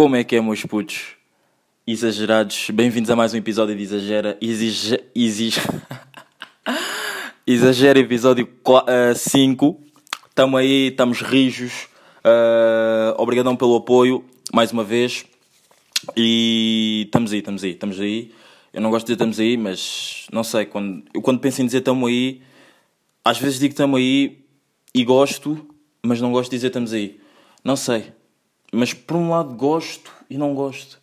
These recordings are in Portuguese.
Como é que é, meus putos? Exagerados, bem-vindos a mais um episódio de Exagera. Exige... Exige... Exagera, episódio 5. Estamos aí, estamos rijos. Uh, obrigadão pelo apoio, mais uma vez. E estamos aí, estamos aí, estamos aí. Eu não gosto de dizer estamos aí, mas não sei, quando, eu quando penso em dizer estamos aí, às vezes digo estamos aí e gosto, mas não gosto de dizer estamos aí. Não sei. Mas por um lado gosto e não gosto.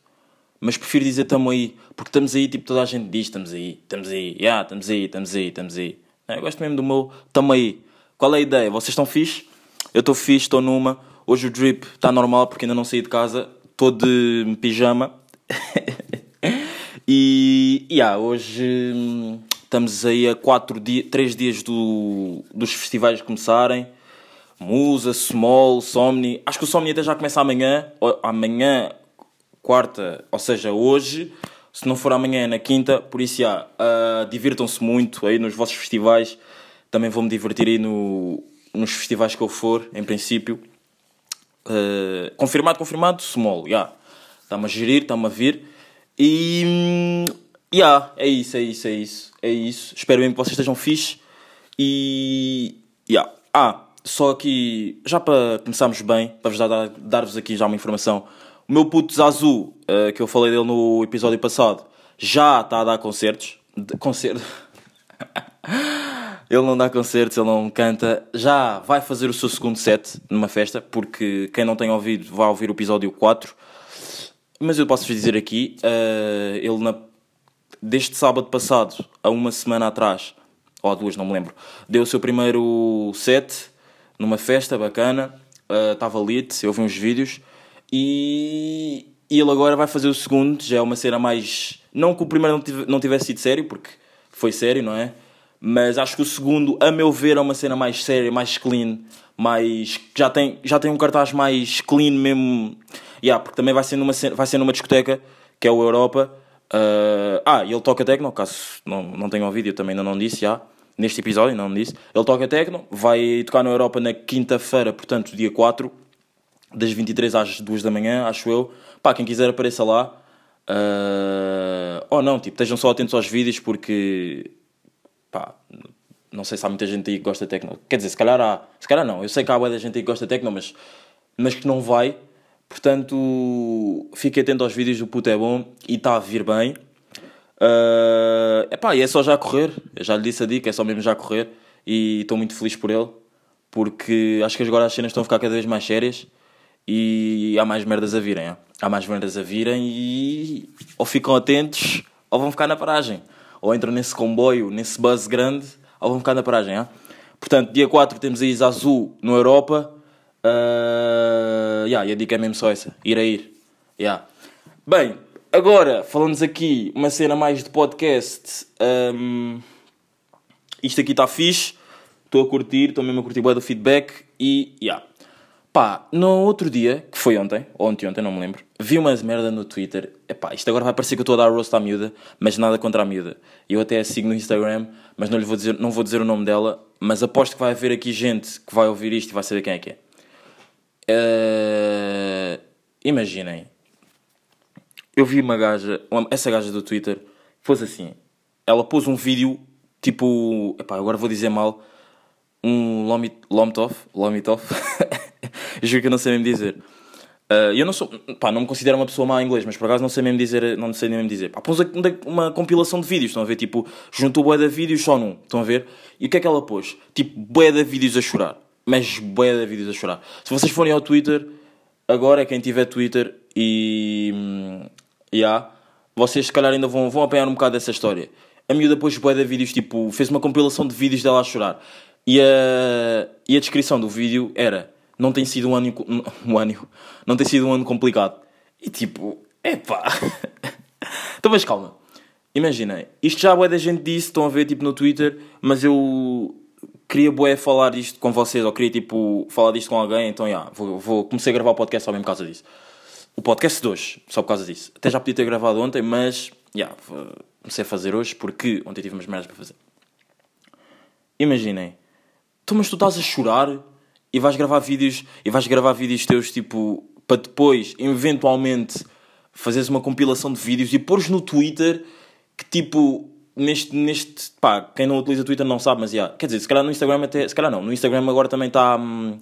Mas prefiro dizer estamos aí. Porque estamos aí, tipo, toda a gente diz estamos aí, estamos aí, já, yeah, estamos aí, estamos aí, estamos aí. Eu gosto mesmo do meu estamos aí. Qual é a ideia? Vocês estão fixe? Eu estou fixe, estou numa. Hoje o drip está normal porque ainda não saí de casa. Estou de pijama. e, yeah, hoje hum, estamos aí a 4 dias, 3 dias do, dos festivais começarem. Musa, Small, Somni. Acho que o Somni até já começa amanhã. Amanhã, quarta, ou seja, hoje. Se não for amanhã, é na quinta. Por isso, já, uh, divirtam-se muito aí nos vossos festivais. Também vou-me divertir aí no, nos festivais que eu for, em princípio. Uh, confirmado, confirmado, Small, já. Yeah. Está-me a gerir, está-me a vir. E. Yeah, é isso, é isso, é isso. É isso. Espero bem que vocês estejam fixe. E. Yeah. Ah, só aqui, já para começarmos bem, para vos dar, dar-vos aqui já uma informação. O meu puto Zazu, uh, que eu falei dele no episódio passado, já está a dar concertos. Concerto. ele não dá concertos, ele não canta. Já vai fazer o seu segundo set numa festa, porque quem não tem ouvido vai ouvir o episódio 4. Mas eu posso-vos dizer aqui, uh, ele na, deste sábado passado, a uma semana atrás, ou a duas, não me lembro, deu o seu primeiro set numa festa bacana, estava uh, lit, eu vi uns vídeos e, e ele agora vai fazer o segundo, já é uma cena mais. Não que o primeiro não, não tivesse sido sério, porque foi sério, não é? Mas acho que o segundo, a meu ver, é uma cena mais séria, mais clean, mais. já tem, já tem um cartaz mais clean mesmo. Yeah, porque também vai ser numa, vai ser numa discoteca, que é o Europa. Uh, ah, ele toca techno, caso não, não tenham ouvido, eu também ainda não disse, já neste episódio, não disse. Ele toca techno, vai tocar na Europa na quinta-feira, portanto, dia 4, das 23 às 2 da manhã, acho eu. Pá, quem quiser apareça lá. Uh... Ou não, tipo, estejam só atentos aos vídeos porque. Pá, não sei se há muita gente aí que gosta de techno. Quer dizer, se calhar há. Se calhar não, eu sei que há muita gente aí que gosta de techno, mas, mas que não vai. Portanto, fique atento aos vídeos, o puto é bom e está a vir bem. Uh, epá, e é só já correr. Eu já lhe disse a dica, é só mesmo já correr. E estou muito feliz por ele. Porque acho que agora as cenas estão a ficar cada vez mais sérias. E há mais merdas a virem. Há mais merdas a virem e ou ficam atentos ou vão ficar na paragem. Ou entram nesse comboio, nesse buzz grande, ou vão ficar na paragem. Ó. Portanto, dia 4 temos a Isa Azul no Europa. Uh, yeah, e a dica é mesmo só essa: ir a ir. Yeah. Bem, Agora, falamos aqui uma cena mais de podcast. Um, isto aqui está fixe. Estou a curtir, estou mesmo a curtir o do feedback e, yeah. Pá, no outro dia, que foi ontem, ou ontem, ontem, não me lembro, vi umas merda no Twitter. Epá, isto agora vai parecer que eu estou a dar roast à miúda, mas nada contra a miúda. Eu até a sigo no Instagram, mas não lhe vou dizer, não vou dizer o nome dela, mas aposto que vai haver aqui gente que vai ouvir isto e vai saber quem é que é. Uh, imaginem, eu vi uma gaja, essa gaja do Twitter, fosse assim. Ela pôs um vídeo tipo. Epá, agora vou dizer mal. Um Lomtov. Lomtov. Juro que eu não sei mesmo dizer. Uh, eu não sou. Pá, não me considero uma pessoa má em inglês, mas por acaso não sei mesmo dizer. Não sei nem mesmo dizer. Pá, pôs uma compilação de vídeos, estão a ver? Tipo, juntou bué de vídeos só num, estão a ver? E o que é que ela pôs? Tipo, bué de vídeos a chorar. Mas bué de vídeos a chorar. Se vocês forem ao Twitter, agora quem tiver Twitter e hum, yeah, vocês se calhar ainda vão, vão apanhar um bocado dessa história. A miúda depois bué de vídeos, tipo, fez uma compilação de vídeos dela a chorar. E a, e a descrição do vídeo era, não tem sido um ano, um ano, não tem sido um ano complicado. E tipo, epá. então mas calma. Imaginem, isto já bué da gente disse, estão a ver tipo no Twitter, mas eu queria bué falar isto com vocês, ou queria tipo falar disto com alguém, então já, yeah, vou, vou comecei a gravar o podcast só mesmo por causa disso o podcast de hoje, só por causa disso. Até já podia ter gravado ontem, mas yeah, comecei a fazer hoje porque ontem tive umas merdas para fazer. Imaginem, tu, mas tu estás a chorar e vais gravar vídeos e vais gravar vídeos teus tipo para depois, eventualmente, fazeres uma compilação de vídeos e pôres no Twitter que tipo. Neste, neste. pá, quem não utiliza Twitter não sabe, mas. Yeah. Quer dizer, se calhar no Instagram até. Se calhar não. No Instagram agora também está. Hum,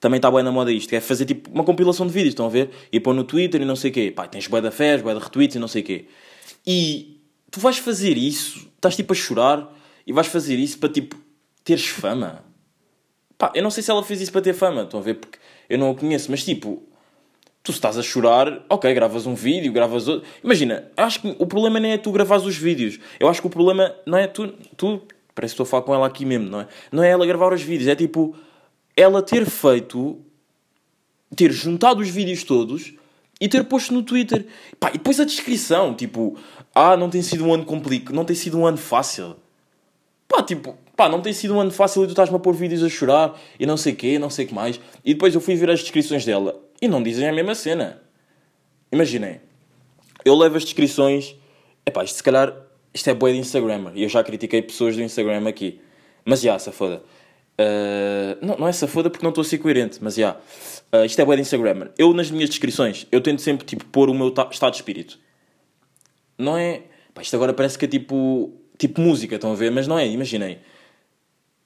também está bem na moda isto. É fazer tipo uma compilação de vídeos, estão a ver? E pôr no Twitter e não sei o quê. Pá, tens bué da fés, bué de retweets e não sei o quê. E tu vais fazer isso, estás tipo a chorar e vais fazer isso para tipo teres fama. Pá, eu não sei se ela fez isso para ter fama, estão a ver? Porque eu não a conheço, mas tipo, tu estás a chorar, ok, gravas um vídeo, gravas outro. Imagina, acho que o problema nem é tu gravares os vídeos. Eu acho que o problema não é tu. tu parece que estou a falar com ela aqui mesmo, não é? Não é ela gravar os vídeos, é tipo ela ter feito. ter juntado os vídeos todos e ter posto no Twitter. Pá, e depois a descrição, tipo, ah, não tem sido um ano complicado, não tem sido um ano fácil. Pá, tipo, pá, não tem sido um ano fácil e tu estás-me a pôr vídeos a chorar e não sei quê, não sei que mais. E depois eu fui ver as descrições dela e não dizem a mesma cena. Imaginem, eu levo as descrições, epá, isto se calhar, isto é boa de Instagram, e eu já critiquei pessoas do Instagram aqui. Mas já, safoda. Uh, não, não é safoda porque não estou a ser coerente, mas já. Uh, isto é de Instagram. Eu, nas minhas descrições, eu tento sempre, tipo, pôr o meu estado de espírito. Não é... Pá, isto agora parece que é tipo... Tipo música, estão a ver? Mas não é, imaginem.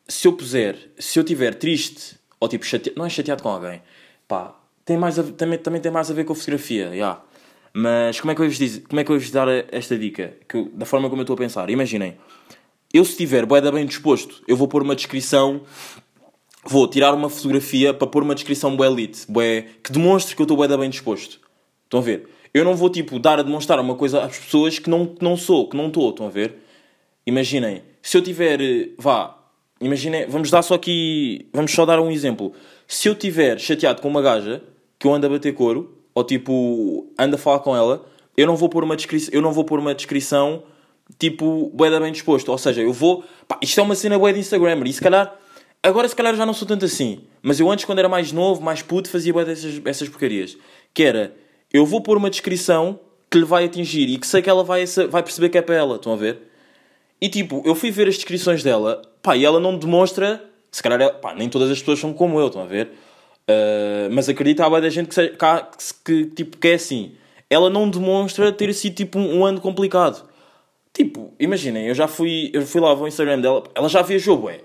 Se eu puser... Se eu estiver triste, ou tipo chateado... Não é chateado com alguém. Pá, tem mais a, também, também tem mais a ver com a fotografia, já. Yeah. Mas como é que eu vos diz, como é que eu vos dar esta dica? Que, da forma como eu estou a pensar. Imaginem, eu se estiver boeda bem disposto, eu vou pôr uma descrição, vou tirar uma fotografia para pôr uma descrição bué elite, bué, que demonstre que eu estou boeda bem disposto. Estão a ver? Eu não vou, tipo, dar a demonstrar uma coisa às pessoas que não, que não sou, que não estou, estão a ver? Imaginem, se eu tiver, vá, imaginem, vamos dar só aqui, vamos só dar um exemplo. Se eu tiver chateado com uma gaja, que eu ando a bater couro, ou tipo, ando a falar com ela, eu não vou pôr uma descrição, eu não vou pôr uma descrição tipo, bué bem disposto. Ou seja, eu vou. Pá, isto é uma cena bué de Instagram. E se calhar. Agora, se calhar, já não sou tanto assim. Mas eu antes, quando era mais novo, mais puto, fazia bué dessas essas porcarias. Que era. Eu vou pôr uma descrição que lhe vai atingir e que sei que ela vai, vai perceber que é para ela. Estão a ver? E tipo, eu fui ver as descrições dela. Pá, e ela não demonstra. Se calhar, ela, pá, nem todas as pessoas são como eu. Estão a ver? Uh, mas acredito há da gente que, que, que, tipo, que é assim. Ela não demonstra ter sido tipo um, um ano complicado Tipo, imaginem, eu já fui, eu fui lá ao Instagram dela, ela já viajou, ué.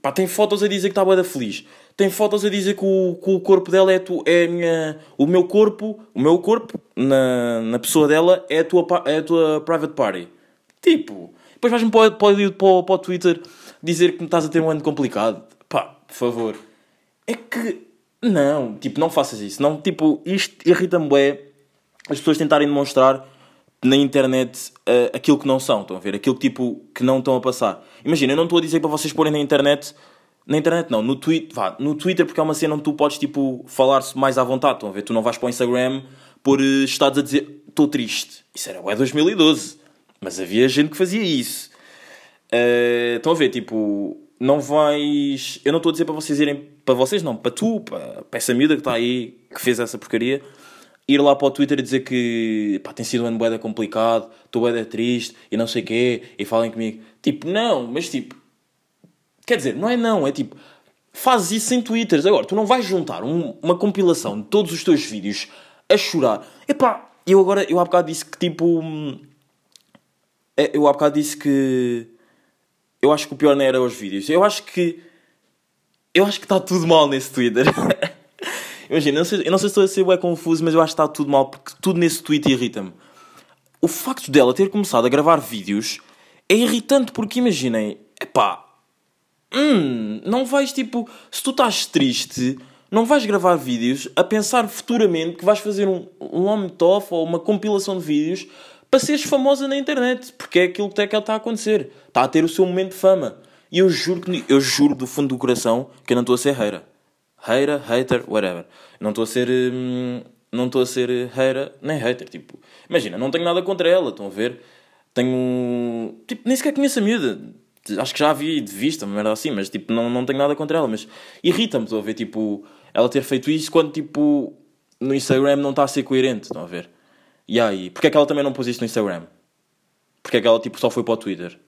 Pá, tem fotos a dizer que está da feliz. Tem fotos a dizer que o, que o corpo dela é, tu, é minha, o meu corpo, o meu corpo na, na pessoa dela é a tua, é a tua private party. Tipo, depois vais-me para, para, para, para o Twitter dizer que me estás a ter um ano complicado. Pá, por favor. É que, não, tipo, não faças isso. Não, tipo, isto irrita-me bué as pessoas tentarem demonstrar na internet uh, aquilo que não são, estão a ver? Aquilo tipo, que não estão a passar. Imagina, eu não estou a dizer para vocês porem na internet, na internet não, no, tweet, vá, no Twitter porque é uma cena onde tu podes, tipo, falar-se mais à vontade, estão a ver? Tu não vais para o Instagram por uh, estados a dizer, estou triste. Isso era, é 2012. Mas havia gente que fazia isso. Uh, estão a ver, tipo, não vais... Eu não estou a dizer para vocês irem, para vocês não, para tu, para, para essa miúda que está aí, que fez essa porcaria ir lá para o Twitter e dizer que pá, tem sido um ano boeda complicado, estou boeda triste e não sei o quê, e falem comigo. Tipo, não, mas tipo, quer dizer, não é não, é tipo, fazes isso sem Twitters. Agora, tu não vais juntar um, uma compilação de todos os teus vídeos a chorar. Epá, eu agora, eu há bocado disse que tipo, é, eu há bocado disse que eu acho que o pior não era os vídeos. Eu acho que, eu acho que está tudo mal nesse Twitter. Imagina, eu não, sei, eu não sei se estou a bem confuso, mas eu acho que está tudo mal, porque tudo nesse tweet irrita-me. O facto dela ter começado a gravar vídeos é irritante, porque imaginem, epá, hum, não vais tipo, se tu estás triste, não vais gravar vídeos a pensar futuramente que vais fazer um, um home off ou uma compilação de vídeos para seres famosa na internet, porque é aquilo que está a acontecer. Está a ter o seu momento de fama. E eu juro, que, eu juro do fundo do coração que eu não estou a ser reira. Hater, hater, whatever. Não estou a ser. Hum, não estou a ser hater, nem hater. Tipo, imagina, não tenho nada contra ela, estão a ver? Tenho. Tipo, nem sequer conheço a miúda. Acho que já a vi de vista, uma merda assim, mas tipo, não, não tenho nada contra ela. Mas irrita-me, estão a ver? Tipo, ela ter feito isso quando, tipo, no Instagram não está a ser coerente, estão a ver? E aí, porque é que ela também não pôs isso no Instagram? Porque é que ela, tipo, só foi para o Twitter?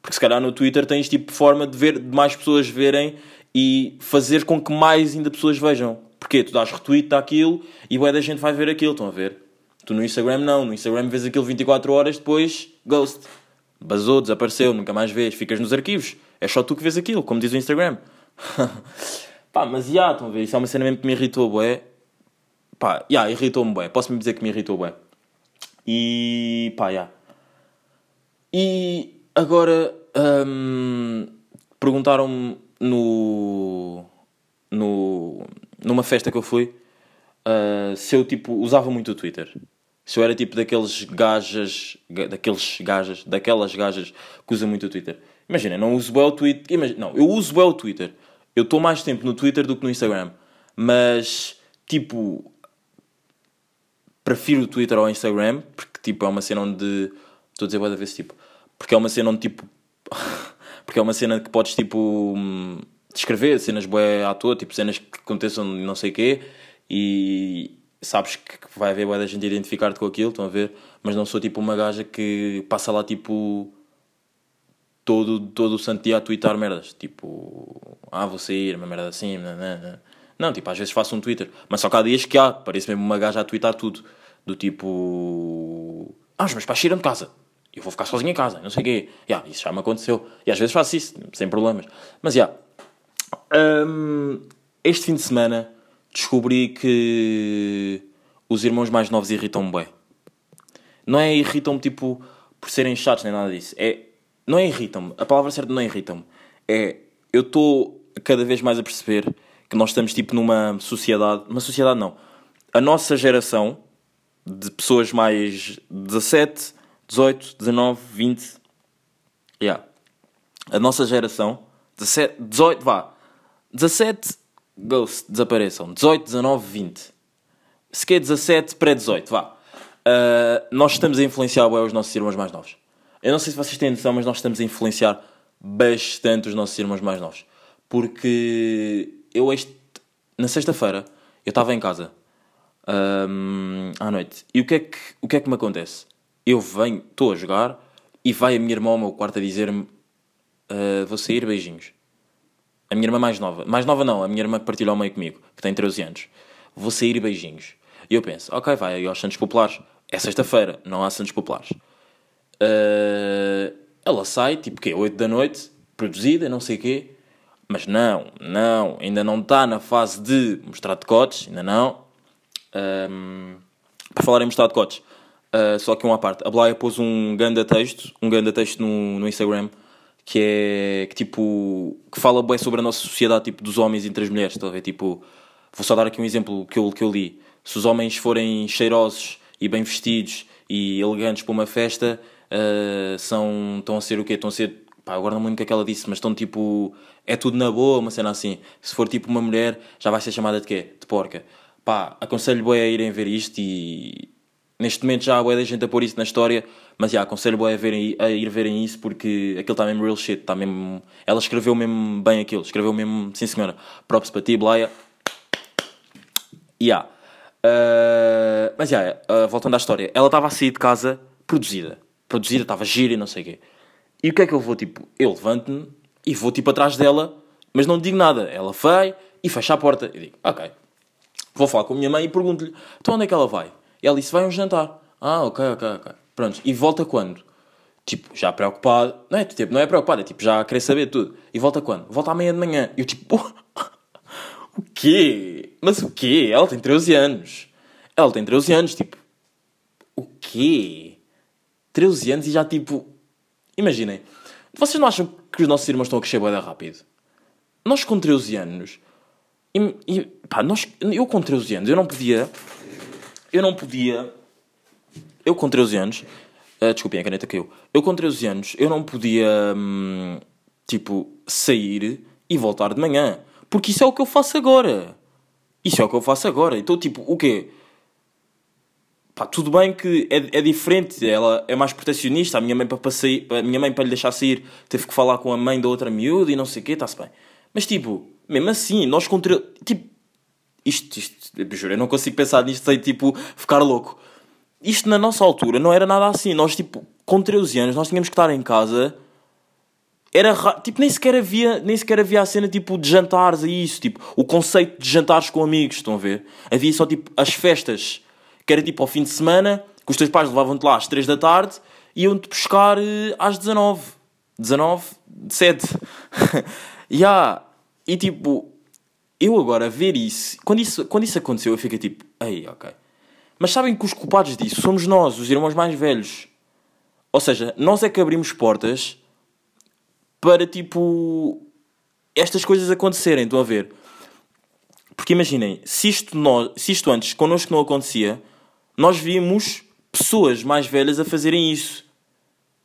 Porque se calhar no Twitter tens, tipo, forma de ver, de mais pessoas verem e fazer com que mais ainda pessoas vejam. Porque tu dás retweet daquilo e bué da gente vai ver aquilo, estão a ver? Tu no Instagram não, no Instagram vês aquilo 24 horas depois, ghost. Basou, desapareceu, nunca mais vês, ficas nos arquivos. É só tu que vês aquilo, como diz o Instagram. Pá, mas já, estão a ver? Isso é uma cena mesmo que me irritou, bué. Pá, já, irritou-me, bué. Posso-me dizer que me irritou, bué. E, pá, já. E agora, hum, perguntaram-me no, no, numa festa que eu fui uh, se eu, tipo, usava muito o Twitter. Se eu era tipo daqueles gajas, daqueles gajas, daquelas gajas que usam muito o Twitter. Imagina, não uso bem o Twitter. Imagina, não, eu uso bem o Twitter. Eu estou mais tempo no Twitter do que no Instagram. Mas, tipo, prefiro o Twitter ao Instagram, porque, tipo, é uma cena onde. Estou a dizer, da vez, tipo. Porque é uma cena onde, tipo. porque é uma cena que podes, tipo. Descrever cenas boé à toa, tipo, cenas que aconteçam não sei quê. E sabes que vai haver boa da gente identificar-te com aquilo, estão a ver? Mas não sou tipo uma gaja que passa lá tipo todo, todo o santo dia a twittar merdas. Tipo, ah, vou sair, uma merda assim, não, não, não. não, tipo, às vezes faço um Twitter, mas só que há dias que há, parece mesmo uma gaja a twittar tudo. Do tipo, ah, os meus pais saíram de casa, eu vou ficar sozinho em casa, não sei o quê. Yeah, isso já me aconteceu. E às vezes faço isso, sem problemas. Mas já, yeah. um, este fim de semana descobri que os irmãos mais novos irritam-me bem. Não é irritam-me tipo por serem chatos nem nada disso. É, não é irritam-me. A palavra certa não é irritam-me. É, eu estou cada vez mais a perceber que nós estamos tipo numa sociedade. Uma sociedade não. A nossa geração de pessoas mais 17, 18, 19, 20. Yeah. A nossa geração. 17, 18, vá. 17 Ghost desapareçam. 18, 19, 20. Se quer 17, pré-18, vá. Uh, nós estamos a influenciar bem os nossos irmãos mais novos. Eu não sei se vocês têm noção, mas nós estamos a influenciar bastante os nossos irmãos mais novos. Porque eu este, na sexta-feira eu estava em casa um, à noite. E o que, é que, o que é que me acontece? Eu venho, estou a jogar e vai a minha irmã ao meu quarto a dizer-me uh, vou sair, beijinhos. A minha irmã mais nova. Mais nova não, a minha irmã que partilha ao meio comigo, que tem 13 anos. Vou sair beijinhos. E eu penso, ok, vai aí aos Santos Populares. É sexta-feira, não há Santos Populares. Uh, ela sai, tipo quê? 8 da noite, produzida, não sei o quê. Mas não, não, ainda não está na fase de mostrar decotes, ainda não. Um, para falar em mostrar decotes, uh, só que uma parte. A Blaia pôs um ganda texto, um ganda texto no, no Instagram, que é que tipo que fala bem sobre a nossa sociedade tipo dos homens entre as mulheres ver? Tipo vou só dar aqui um exemplo que eu, que eu li. Se os homens forem cheirosos e bem vestidos e elegantes para uma festa uh, são estão a ser o quê? Estão a ser pá, agora não me lembro o que é que ela disse mas estão tipo é tudo na boa uma cena assim. Se for tipo uma mulher já vai ser chamada de quê? De porca. Pá aconselho bem a irem ver isto e neste momento já há boa da gente a pôr isso na história mas já, aconselho a, verem, a ir verem isso porque aquilo está mesmo real shit. Está mesmo, ela escreveu mesmo bem aquilo. Escreveu mesmo, sim senhora. Props para ti, Blaia. Yeah. Uh, mas já, yeah, uh, voltando à história. Ela estava a sair de casa produzida. Produzida, estava gira e não sei o quê. E o que é que eu vou, tipo, eu levanto-me e vou, tipo, atrás dela, mas não digo nada. Ela vai e fecha a porta. Eu digo, ok. Vou falar com a minha mãe e pergunto-lhe, então onde é que ela vai? E ela disse, vai a um jantar. Ah, ok, ok, ok. Pronto, e volta quando? Tipo, já preocupado. Não é, tipo, não é preocupado, é tipo, já querer saber tudo. E volta quando? Volta meia de manhã. E eu tipo, o quê? Mas o quê? Ela tem 13 anos. Ela tem 13 anos, tipo, o quê? 13 anos e já tipo. Imaginem, vocês não acham que os nossos irmãos estão a crescer bem rápido? Nós com 13 anos. E, e, pá, nós, eu com 13 anos, eu não podia. Eu não podia eu com 13 anos, uh, desculpem, a caneta caiu. Eu com 13 anos, eu não podia, hum, tipo, sair e voltar de manhã. Porque isso é o que eu faço agora. Isso é o que eu faço agora. Então, tipo, o quê? Pá, tudo bem que é, é diferente, ela é mais protecionista. A minha mãe para, sair, a minha mãe para lhe deixar sair teve que falar com a mãe da outra miúda e não sei o quê, está-se bem. Mas tipo, mesmo assim, nós contra. Tipo, isto, isto, juro, eu não consigo pensar nisto sem tipo ficar louco isto na nossa altura não era nada assim. Nós, tipo, com 13 anos, nós tínhamos que estar em casa era ra- tipo, nem sequer havia, nem sequer havia a cena tipo de jantares e isso, tipo, o conceito de jantares com amigos, estão a ver? Havia só tipo as festas, que era tipo ao fim de semana, que os teus pais levavam-te lá às 3 da tarde e iam-te buscar eh, às 19. 19, 7. yeah. E tipo, eu agora ver isso, quando isso, quando isso aconteceu, eu fiquei tipo, ei, ok. Mas sabem que os culpados disso somos nós, os irmãos mais velhos. Ou seja, nós é que abrimos portas para tipo estas coisas acontecerem, estão a ver? Porque imaginem, se isto, nós, se isto antes connosco não acontecia, nós vimos pessoas mais velhas a fazerem isso.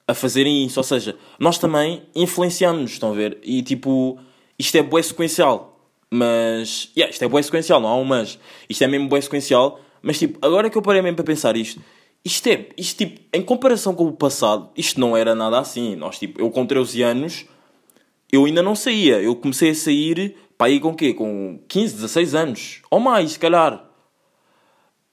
A fazerem isso. Ou seja, nós também influenciamos, estão a ver? E tipo, isto é bué sequencial. Mas, yeah, isto é bué sequencial, não há um mas. Isto é mesmo bué sequencial. Mas tipo, agora que eu parei mesmo para pensar isto, isto é, isto tipo, em comparação com o passado, isto não era nada assim. Nós, tipo, eu com 13 anos, eu ainda não saía. Eu comecei a sair, para aí com quê? Com 15, 16 anos. Ou mais, se calhar.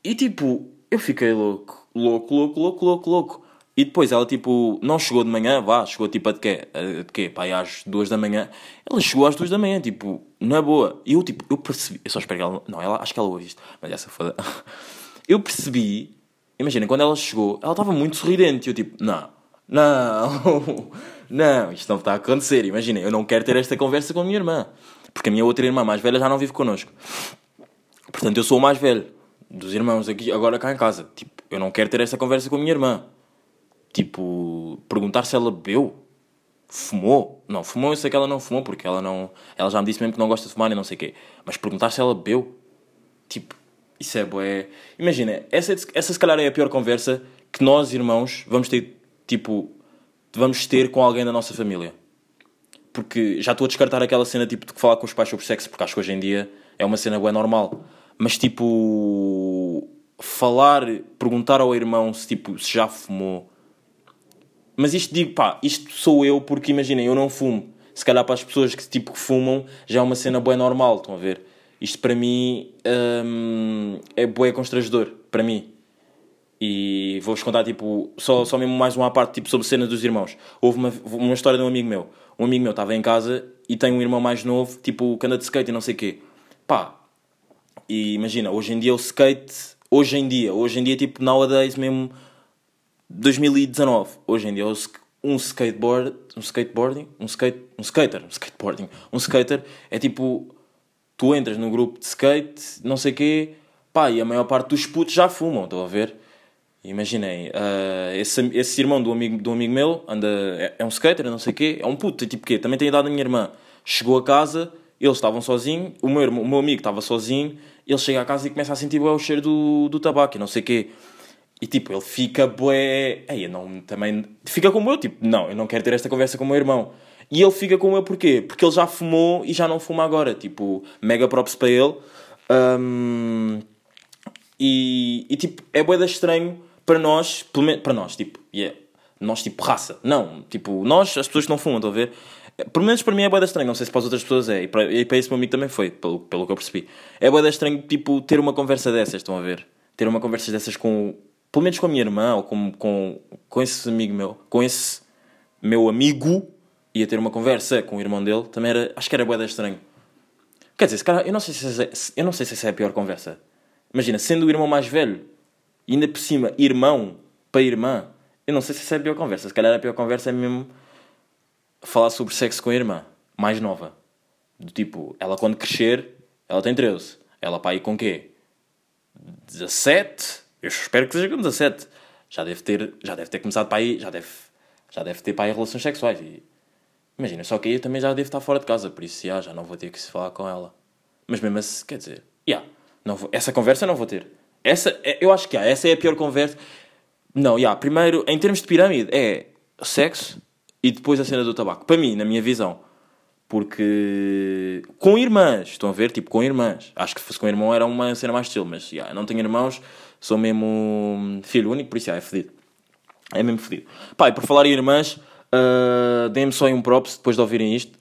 E tipo, eu fiquei louco. Louco, louco, louco, louco, louco. E depois ela, tipo, não chegou de manhã, vá, chegou tipo a de quê? A de quê? Pá, aí às duas da manhã. Ela chegou às duas da manhã, tipo, na boa. E eu, tipo, eu percebi. Eu só espero que ela. Não, ela, acho que ela ouve isto. Mas essa foda. Eu percebi. Imagina, quando ela chegou, ela estava muito sorridente. E eu, tipo, não, não, não, isto não está a acontecer. Imagina, eu não quero ter esta conversa com a minha irmã. Porque a minha outra irmã mais velha já não vive connosco. Portanto, eu sou o mais velho dos irmãos aqui, agora cá em casa. Tipo, eu não quero ter esta conversa com a minha irmã. Tipo, perguntar se ela bebeu. Fumou? Não, fumou eu sei que ela não fumou, porque ela não. Ela já me disse mesmo que não gosta de fumar e não sei o quê. Mas perguntar se ela bebeu. Tipo, isso é bué. Imagina, essa, essa se calhar é a pior conversa que nós, irmãos, vamos ter, tipo, vamos ter com alguém da nossa família. Porque já estou a descartar aquela cena tipo de falar com os pais sobre sexo, porque acho que hoje em dia é uma cena bué normal. Mas tipo, falar, perguntar ao irmão se, tipo, se já fumou. Mas isto digo, pá, isto sou eu porque imaginem, eu não fumo. Se calhar para as pessoas que tipo que fumam já é uma cena bué normal, estão a ver? Isto para mim hum, é bué constrangedor, para mim. E vou-vos contar, tipo, só, só mesmo mais uma parte, tipo, sobre cenas dos irmãos. Houve uma, uma história de um amigo meu. Um amigo meu estava em casa e tem um irmão mais novo, tipo, que anda de skate e não sei o quê. Pá, e imagina, hoje em dia o skate, hoje em dia, hoje em dia, tipo, nowadays mesmo, 2019, hoje em dia, um skateboard, um skateboarding, um skate, um skater, um skateboarding, um skater, é tipo, tu entras no grupo de skate, não sei quê, pá, e a maior parte dos putos já fumam, estão a ver? Imaginei, uh, esse, esse irmão do amigo, do amigo meu anda, é, é um skater, não sei quê, é um puto, é tipo quê? Também tem a idade da minha irmã. Chegou a casa, eles estavam sozinhos, o meu, o meu amigo estava sozinho, ele chega a casa e começa a sentir o cheiro do, do tabaco e não sei quê. E tipo, ele fica bué. Ei, eu não, também. Fica como eu, tipo, não, eu não quero ter esta conversa com o meu irmão. E ele fica como eu porquê? Porque ele já fumou e já não fuma agora. Tipo, mega props para ele. Um, e, e tipo, é bué estranho para nós, pelo menos para nós, tipo, yeah, nós tipo raça. Não, tipo, nós, as pessoas que não fumam, estão a ver? Pelo menos para mim é bué estranho, não sei se para as outras pessoas é, e para, e para esse meu amigo também foi, pelo, pelo que eu percebi. É bué estranho, tipo, ter uma conversa dessas, estão a ver? Ter uma conversa dessas com, pelo menos com a minha irmã, ou com, com, com esse amigo meu, com esse meu amigo, ia ter uma conversa com o irmão dele, também era, acho que era bué estranho. Quer dizer, cara, eu não sei se é, eu não sei se essa é a pior conversa. Imagina, sendo o irmão mais velho, e ainda por cima, irmão para irmã, eu não sei se essa é a pior conversa. Se calhar a pior conversa é mesmo falar sobre sexo com a irmã, mais nova. Do tipo, ela quando crescer, ela tem 13. Ela para aí com quê? 17? Eu espero que seja com 17. Já deve ter, já deve ter começado para aí, já deve, já deve ter para aí relações sexuais. E, imagina, só que aí eu também já devo estar fora de casa, por isso já, já não vou ter que se falar com ela. Mas mesmo assim, quer dizer, yeah, não vou, essa conversa não vou ter. Essa, eu acho que há, essa é a pior conversa. Não, yeah, primeiro, em termos de pirâmide, é sexo e depois a cena do tabaco. Para mim, na minha visão. Porque. Com irmãs, estão a ver? Tipo, com irmãs. Acho que se fosse com irmão era uma cena mais estilo, mas yeah, não tenho irmãos, sou mesmo filho único, por isso yeah, é fedido. É mesmo fedido. Pai, por falar em irmãs, uh, deem-me só um props depois de ouvirem isto.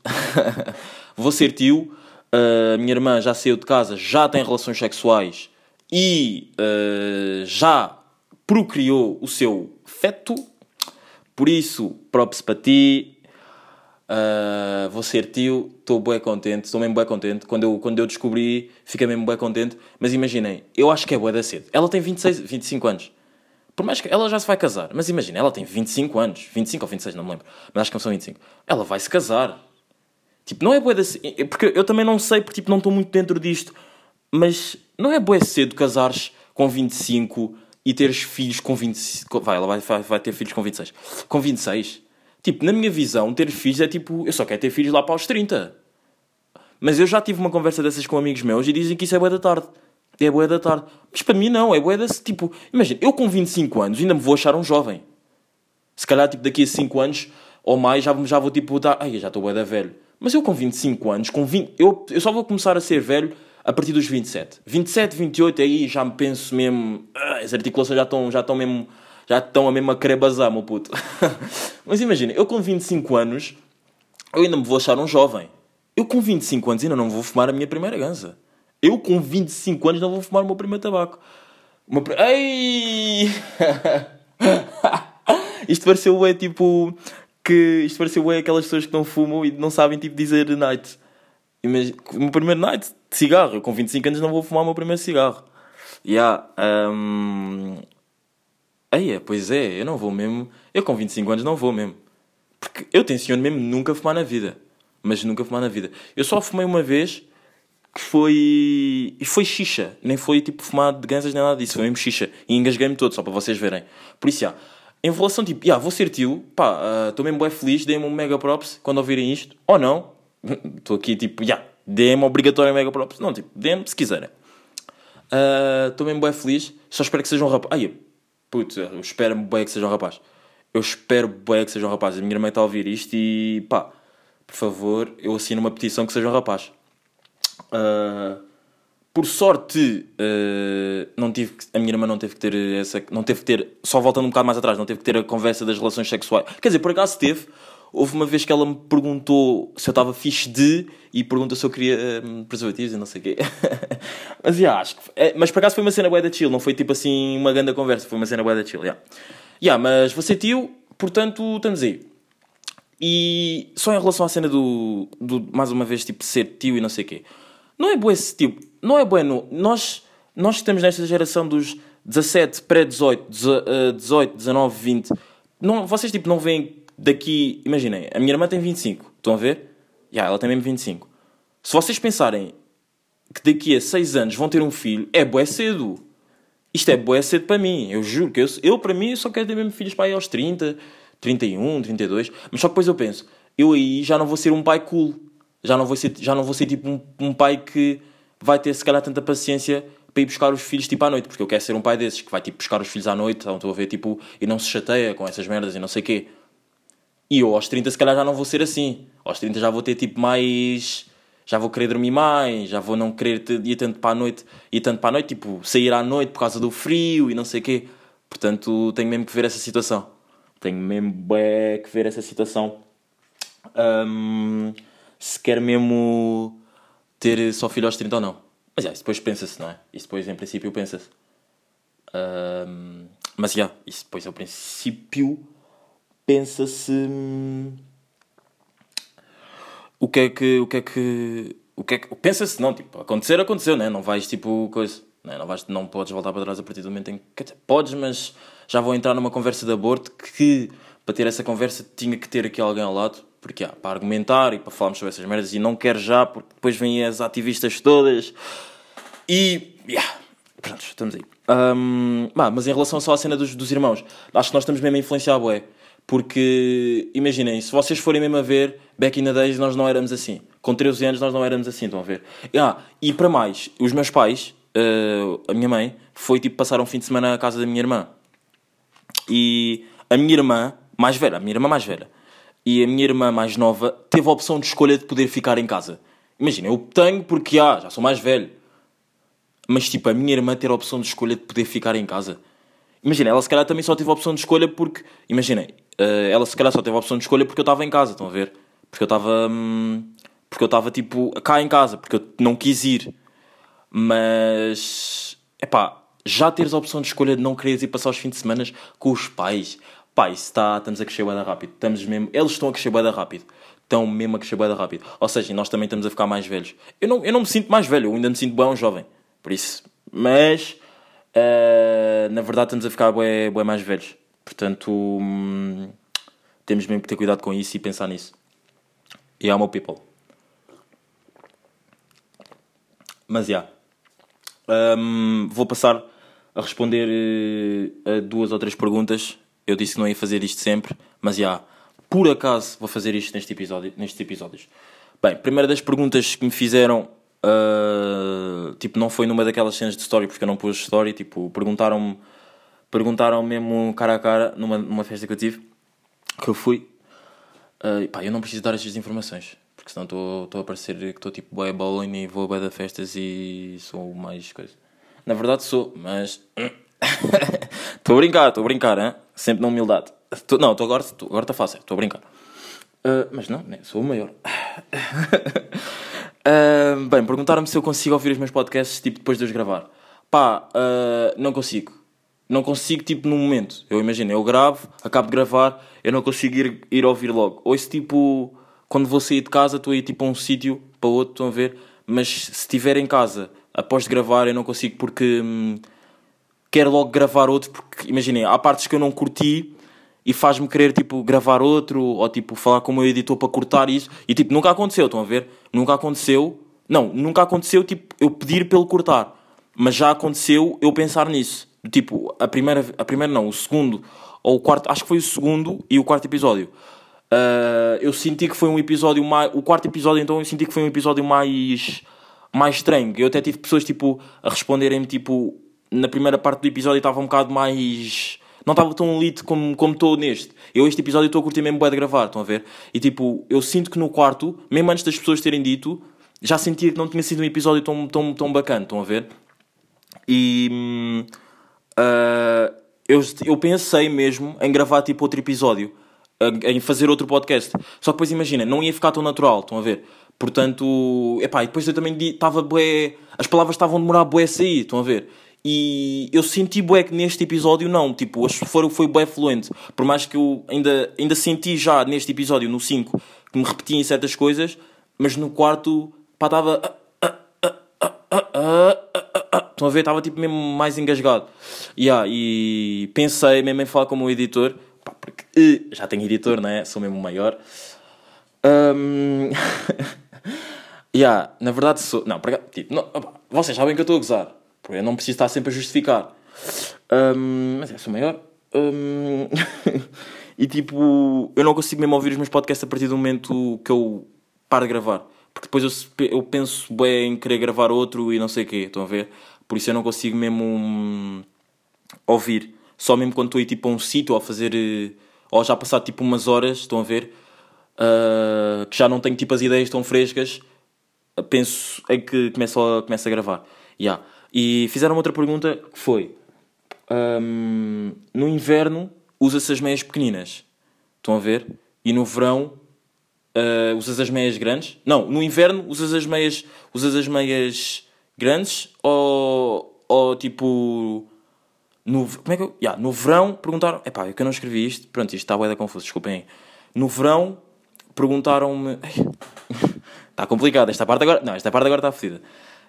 Vou ser tio. Uh, minha irmã já saiu de casa, já tem relações sexuais e uh, já procriou o seu feto. Por isso, props para ti. Uh, vou ser tio, estou bem contente, estou mesmo bem contente. Quando eu, quando eu descobri, fiquei mesmo bem contente. Mas imaginem, eu acho que é boa da cedo. Ela tem 26, 25 anos. Por mais que ela já se vai casar, mas imagina, ela tem 25 anos, 25 ou 26, não me lembro, mas acho que são 25. Ela vai se casar. Tipo, não é boa da cedo. Porque eu também não sei, porque tipo, não estou muito dentro disto. Mas não é boa cedo casares com 25 e teres filhos com 25. Vai, ela vai, vai, vai ter filhos com 26. Com 26 Tipo, na minha visão, ter filhos é tipo, eu só quero ter filhos lá para os 30. Mas eu já tive uma conversa dessas com amigos meus e dizem que isso é boa da tarde. É boa da tarde. Mas para mim não, é boa da... Tipo, imagina, eu com 25 anos ainda me vou achar um jovem. Se calhar, tipo, daqui a 5 anos ou mais já, já vou, tipo, dar... Ai, já estou boa da velho. Mas eu com 25 anos, com 20... Eu, eu só vou começar a ser velho a partir dos 27. 27, 28, aí já me penso mesmo... Ah, as articulações já estão, já estão mesmo já estão a mesmo a meu puto. Mas imagina, eu com 25 anos, eu ainda me vou achar um jovem. Eu com 25 anos ainda não vou fumar a minha primeira ganza. Eu com 25 anos não vou fumar o meu primeiro tabaco. Uma... Ei! isto pareceu é tipo que isto pareceu é aquelas pessoas que não fumam e não sabem tipo dizer night. Imagina, o meu primeiro night de cigarro. Eu com 25 anos não vou fumar o meu primeiro cigarro. Yeah, um, Eia, pois é, eu não vou mesmo. Eu com 25 anos não vou mesmo. Porque eu tenciono mesmo nunca fumar na vida. Mas nunca fumar na vida. Eu só fumei uma vez que foi. E foi xixa. Nem foi tipo fumar de gansas nem nada disso. Foi mesmo xixa. E engasguei-me todo, só para vocês verem. Por isso, já. Em relação tipo, yeah, vou ser tio, pá, estou uh, mesmo bem feliz, dê-me um mega props quando ouvirem isto. Ou não. Estou aqui tipo, já, dê-me obrigatório mega props. Não, tipo, dê-me se quiserem. Estou uh, mesmo bem feliz. Só espero que sejam um rapaz. Ai, Putz, eu espero bem que seja um rapaz. Eu espero bem que seja um rapaz. A minha irmã está a ouvir isto e pá, por favor, eu assino uma petição que seja um rapaz. Uh, por sorte, uh, não tive que, a minha irmã não teve que ter essa. Não teve que ter. Só voltando um bocado mais atrás, não teve que ter a conversa das relações sexuais. Quer dizer, por acaso teve. Houve uma vez que ela me perguntou se eu estava fixe de e perguntou se eu queria um, preservativos e não sei o quê. mas, yeah, acho que, é, mas por acaso foi uma cena bué da chill, não foi tipo assim uma grande conversa, foi uma cena bué da chill, yeah. Yeah, mas você tio, portanto, estamos aí. E só em relação à cena do, do mais uma vez, tipo, ser tio e não sei o quê. Não é bué esse tipo, não é bueno. Nós, nós estamos nesta geração dos 17, pré-18, 18, 19, 20. Não, vocês, tipo, não veem daqui, imaginem, a minha irmã tem 25, estão a ver? Já, yeah, ela tem mesmo 25. Se vocês pensarem que daqui a 6 anos vão ter um filho, é bué cedo. Isto é bué cedo para mim, eu juro que eu, eu para mim, só quero ter mesmo filhos para aí aos 30, 31, 32, mas só que depois eu penso, eu aí já não vou ser um pai cool. Já não vou ser, já não vou ser tipo um, um pai que vai ter se calhar tanta paciência para ir buscar os filhos tipo à noite, porque eu quero ser um pai desses que vai tipo buscar os filhos à noite, então estou a ver tipo, e não se chateia com essas merdas e não sei o quê. E eu aos 30 se calhar já não vou ser assim. Aos 30 já vou ter tipo mais. Já vou querer dormir mais, já vou não querer ir tanto para a noite, ir tanto para a noite, tipo, sair à noite por causa do frio e não sei o quê. Portanto, tenho mesmo que ver essa situação. Tenho mesmo bem que ver essa situação. Um, se quer mesmo ter só filho aos 30 ou não. Mas é, isso depois pensa-se, não é? Isso depois, em princípio, pensa-se. Um, mas já, isso depois, ao princípio, pensa-se o que é que o que é que o que é que pensa-se não tipo acontecer aconteceu né? Não vais tipo coisa né? não vais não podes voltar para trás a partir do momento em que podes mas já vou entrar numa conversa de aborto que para ter essa conversa tinha que ter aqui alguém ao lado porque há para argumentar e para falarmos sobre essas merdas e não quero já porque depois vêm as ativistas todas e yeah, pronto estamos aí. Um, mas em relação só à cena dos, dos irmãos acho que nós estamos mesmo a influenciar a boé porque, imaginem, se vocês forem mesmo a ver, back in the days nós não éramos assim. Com 13 anos nós não éramos assim, estão a ver? Ah, e para mais, os meus pais, uh, a minha mãe, foi tipo passar um fim de semana à casa da minha irmã. E a minha irmã, mais velha, a minha irmã mais velha, e a minha irmã mais nova, teve a opção de escolha de poder ficar em casa. Imagina, eu tenho porque, ah, já sou mais velho. Mas, tipo, a minha irmã ter a opção de escolha de poder ficar em casa. Imagina, ela se calhar também só teve a opção de escolha porque, imaginem, uh, ela se calhar só teve a opção de escolha porque eu estava em casa, estão a ver? Porque eu estava. Hum, porque eu estava tipo cá em casa, porque eu não quis ir. Mas. é pá, já teres a opção de escolha de não quereres ir passar os fins de semana com os pais, Pá, isso está, estamos a crescer bué rápido. Estamos mesmo, eles estão a crescer bué rápido. Estão mesmo a crescer bué rápido. Ou seja, nós também estamos a ficar mais velhos. Eu não, eu não me sinto mais velho, eu ainda me sinto bem um jovem. Por isso. Mas, uh, na verdade, estamos a ficar bué, bué mais velhos. Portanto, hum, temos mesmo que ter cuidado com isso e pensar nisso. E yeah, my people. Mas já. Yeah. Um, vou passar a responder uh, a duas ou três perguntas. Eu disse que não ia fazer isto sempre, mas já. Yeah, por acaso vou fazer isto neste episódio, nestes episódios. Bem, primeira das perguntas que me fizeram, uh, tipo, não foi numa daquelas cenas de story, porque eu não pus story, tipo, perguntaram-me, perguntaram mesmo cara a cara, numa, numa festa que eu tive, que eu fui, uh, pá, eu não preciso dar estas informações, porque senão estou a parecer que estou tipo boy bowling e vou a da festas e sou mais coisa. Na verdade sou, mas estou a brincar, estou a brincar, hein? sempre na humildade. Tô, não, tô agora está agora fácil, estou a brincar. Uh, mas não, né, sou o maior. uh, bem, perguntaram-me se eu consigo ouvir os meus podcasts tipo depois de os gravar. Pá, uh, não consigo. Não consigo, tipo, no momento. Eu imagino, eu gravo, acabo de gravar, eu não consigo ir, ir ouvir logo. Ou esse tipo, quando vou sair de casa, estou a ir tipo a um sítio para outro, estão a ver? Mas se estiver em casa, após de gravar, eu não consigo porque hum, quero logo gravar outro. Porque, imaginem, há partes que eu não curti e faz-me querer tipo gravar outro ou tipo falar com o meu editor para cortar isso e tipo nunca aconteceu, estão a ver? Nunca aconteceu. Não, nunca aconteceu tipo eu pedir pelo cortar, mas já aconteceu eu pensar nisso. Tipo, a primeira, a primeira não, o segundo ou o quarto, acho que foi o segundo e o quarto episódio. Uh, eu senti que foi um episódio mais. O quarto episódio, então, eu senti que foi um episódio mais. mais estranho. Eu até tive pessoas tipo a responderem-me, tipo, na primeira parte do episódio estava um bocado mais não estava tão lit como, como estou neste. Eu este episódio estou a curtir mesmo bem de gravar, estão a ver? E tipo, eu sinto que no quarto, mesmo antes das pessoas terem dito, já sentia que não tinha sido um episódio tão, tão, tão bacana, estão a ver? E uh, eu, eu pensei mesmo em gravar tipo outro episódio, em fazer outro podcast. Só que depois imagina, não ia ficar tão natural, estão a ver? Portanto, epá, e depois eu também estava bué, as palavras estavam a demorar bué a sair, estão a ver? E eu senti bué que neste episódio não, tipo, foi, foi bué fluente. Por mais que eu ainda, ainda senti já neste episódio, no 5, que me repetia em certas coisas, mas no quarto, pá, estava... Estão a ver? Estava tipo mesmo mais engasgado. Yeah, e pensei mesmo em falar com o meu editor, pá, porque uh, já tenho editor, não é? Sou mesmo o maior. Um... yeah, na verdade sou... Não, tipo, não, vocês sabem que eu estou a gozar. Porque eu não preciso estar sempre a justificar. Um, mas é, sou maior. Um, e tipo, eu não consigo mesmo ouvir os meus podcasts a partir do momento que eu paro de gravar. Porque depois eu, eu penso bem em querer gravar outro e não sei o quê. Estão a ver? Por isso eu não consigo mesmo um, ouvir. Só mesmo quando estou aí tipo a um sítio a fazer. Ou já passar tipo umas horas, estão a ver? Uh, que já não tenho tipo as ideias tão frescas. Penso em que começo a, começo a gravar. Yeah. E fizeram outra pergunta que foi: um, no inverno usa-se as meias pequeninas, estão a ver? E no verão uh, usas as meias grandes? Não, no inverno usas as meias, usas as meias grandes ou, ou tipo. No, como é que eu, yeah, no verão perguntaram. Epá, é que eu não escrevi isto. Pronto, isto está bem confuso, desculpem. No verão perguntaram-me. Está complicado. Esta parte agora. Não, esta parte agora está fodida.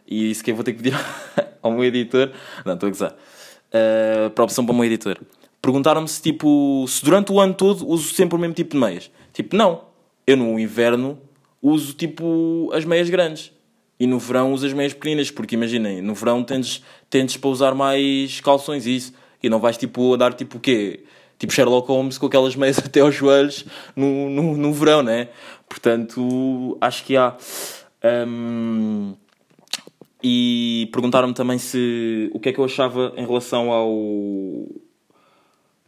E isso que eu vou ter que pedir ao meu editor. Não, estou a gozar. Uh, para a opção para o meu editor. Perguntaram-me se, tipo, se durante o ano todo uso sempre o mesmo tipo de meias. Tipo, não. Eu no inverno uso, tipo, as meias grandes. E no verão uso as meias pequeninas. Porque imaginem, no verão tendes, tendes para usar mais calções e isso. E não vais, tipo, dar, tipo, o quê? Tipo Sherlock Holmes com aquelas meias até aos joelhos no, no, no verão, né? Portanto, acho que há. Um, e perguntaram-me também se o que é que eu achava em relação ao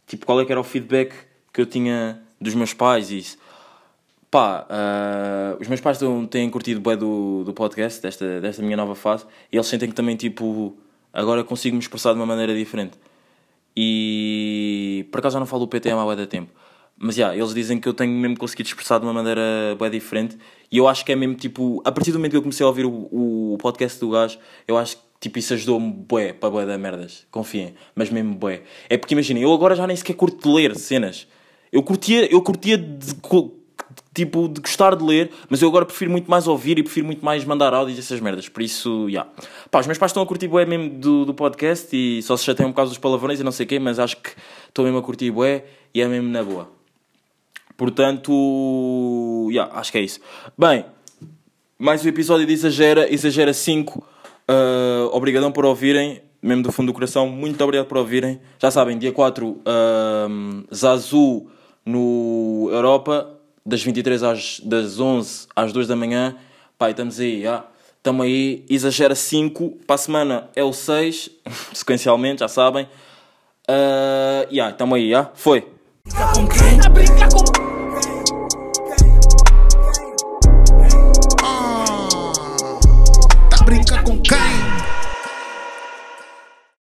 tipo qual é que era o feedback que eu tinha dos meus pais e isso. Pá, uh, os meus pais têm curtido bem do, do podcast, desta, desta minha nova fase, e eles sentem que também, tipo, agora consigo me expressar de uma maneira diferente. E por acaso eu não falo o PTM há muito tempo. Mas já, yeah, eles dizem que eu tenho mesmo conseguido expressar de uma maneira bem diferente. E eu acho que é mesmo tipo, a partir do momento que eu comecei a ouvir o, o podcast do gajo, eu acho que Tipo, isso ajudou-me bué para bué da merdas. Confiem. Mas mesmo bué. É porque imaginem, eu agora já nem sequer curto de ler cenas. Eu curtia, eu curtia de, tipo, de gostar de ler, mas eu agora prefiro muito mais ouvir e prefiro muito mais mandar áudios e essas merdas. Por isso, já. Yeah. Pá, os meus pais estão a curtir bué mesmo do, do podcast e só se chateiam um bocado dos palavrões e não sei o quê, mas acho que estou mesmo a curtir bué e é mesmo na boa. Portanto, yeah, acho que é isso. Bem, mais um episódio de Exagera, Exagera 5. Uh, obrigadão por ouvirem, mesmo do fundo do coração. Muito obrigado por ouvirem. Já sabem, dia 4, uh, Zazu no Europa, das 23 às das 11 às 2 da manhã. Pai, estamos aí, já. Estamos aí, exagera 5. Para a semana é o 6, sequencialmente, já sabem. Uh, yeah, estamos aí, já. Foi. Brincar com